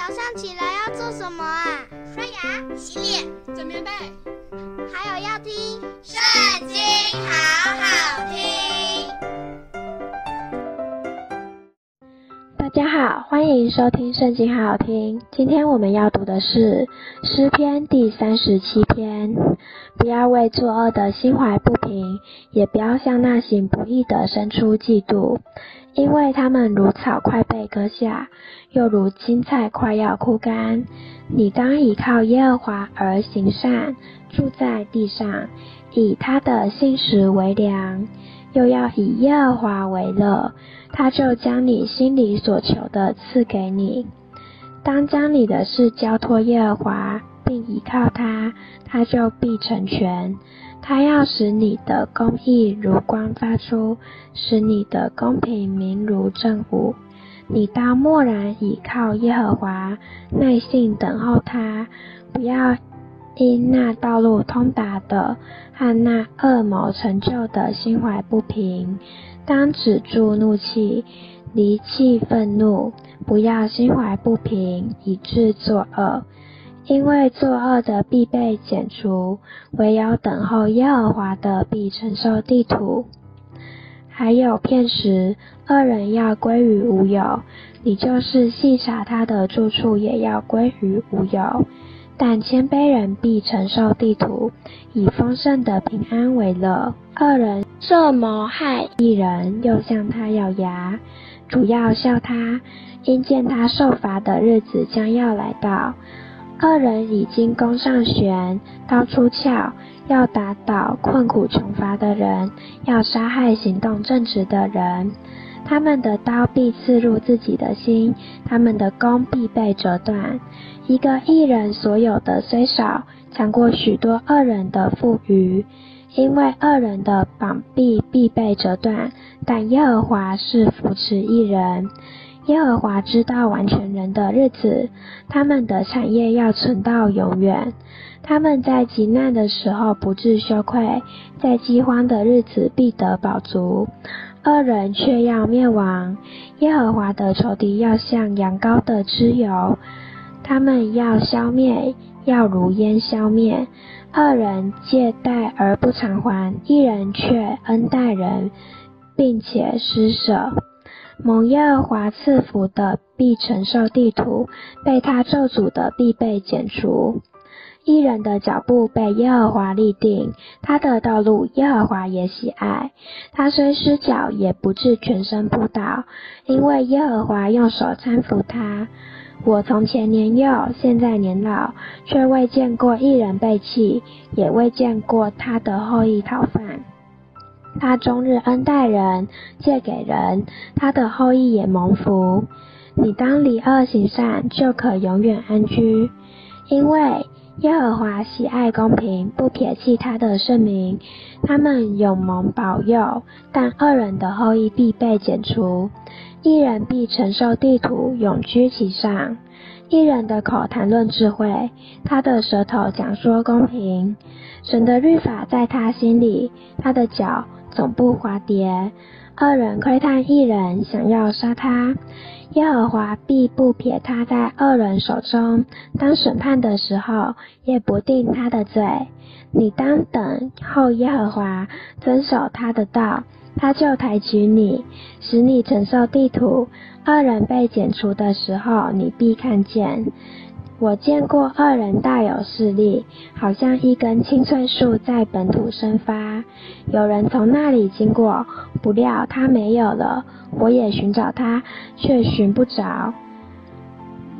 早上起来要做什么啊？刷牙、洗脸、整棉被，还有要听《圣经》，好好听。大家好，欢迎收听《圣经》，好好听。今天我们要读的是诗篇第三十七篇。不要为作恶的心怀不平，也不要向那行不义的生出嫉妒。因为他们如草快被割下，又如青菜快要枯干。你当倚靠耶和华而行善，住在地上，以他的信实为粮，又要以耶和华为乐，他就将你心里所求的赐给你。当将你的事交托耶和华，并倚靠他，他就必成全。他要使你的公义如光发出，使你的公平明如正午。你当默然倚靠耶和华，耐心等候他，不要因那道路通达的和那恶谋成就的心怀不平。当止住怒气，离弃愤怒，不要心怀不平，以致作恶。因为作恶的必被剪除，唯有等候耶和华的必承受地土。还有片时，恶人要归于无有，你就是细查他的住处，也要归于无有。但谦卑人必承受地土，以丰盛的平安为乐。恶人设谋害一人，又向他咬牙，主要笑他，因见他受罚的日子将要来到。恶人已经弓上弦，刀出鞘，要打倒困苦穷乏的人，要杀害行动正直的人。他们的刀必刺入自己的心，他们的弓必被折断。一个义人所有的虽少，强过许多恶人的富余，因为恶人的膀臂必被折断，但耶和华是扶持义人。耶和华知道完全人的日子，他们的产业要存到永远。他们在极难的时候不致羞愧，在饥荒的日子必得饱足。恶人却要灭亡，耶和华的仇敌要像羊羔的脂油，他们要消灭，要如烟消灭。恶人借贷而不偿还，一人却恩待人，并且施舍。蒙耶和华赐福的必承受地图，被他咒诅的必被剪除。义人的脚步被耶和华立定，他的道路耶和华也喜爱。他虽失脚，也不至全身仆倒，因为耶和华用手搀扶他。我从前年幼，现在年老，却未见过义人被弃，也未见过他的后裔讨饭。他终日恩待人，借给人，他的后裔也蒙福。你当离恶行善，就可永远安居。因为耶和华喜爱公平，不撇弃他的圣名，他们永蒙保佑。但恶人的后裔必被剪除，义人必承受地土，永居其上。一人的口谈论智慧，他的舌头讲说公平。神的律法在他心里，他的脚。总不滑跌，二人窥探一人，想要杀他，耶和华必不撇他在恶人手中。当审判的时候，也不定他的罪。你当等候耶和华，遵守他的道，他就抬举你，使你承受地图。恶人被剪除的时候，你必看见。我见过恶人大有势力，好像一根青翠树在本土生发。有人从那里经过，不料他没有了。我也寻找他，却寻不着。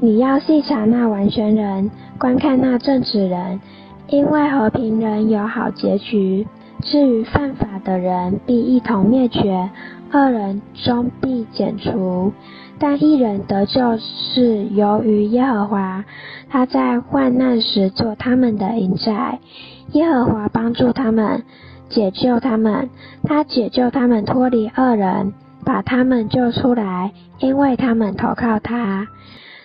你要细查那完全人，观看那正直人，因为和平人有好结局。至于犯法的人，必一同灭绝，二人终必剪除。但一人得救是由于耶和华，他在患难时做他们的营寨。耶和华帮助他们，解救他们，他解救他们脱离恶人，把他们救出来，因为他们投靠他。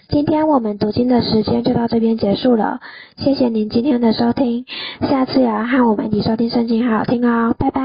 今天我们读经的时间就到这边结束了，谢谢您今天的收听，下次也要和我们一起收听圣经，好好听哦，拜拜。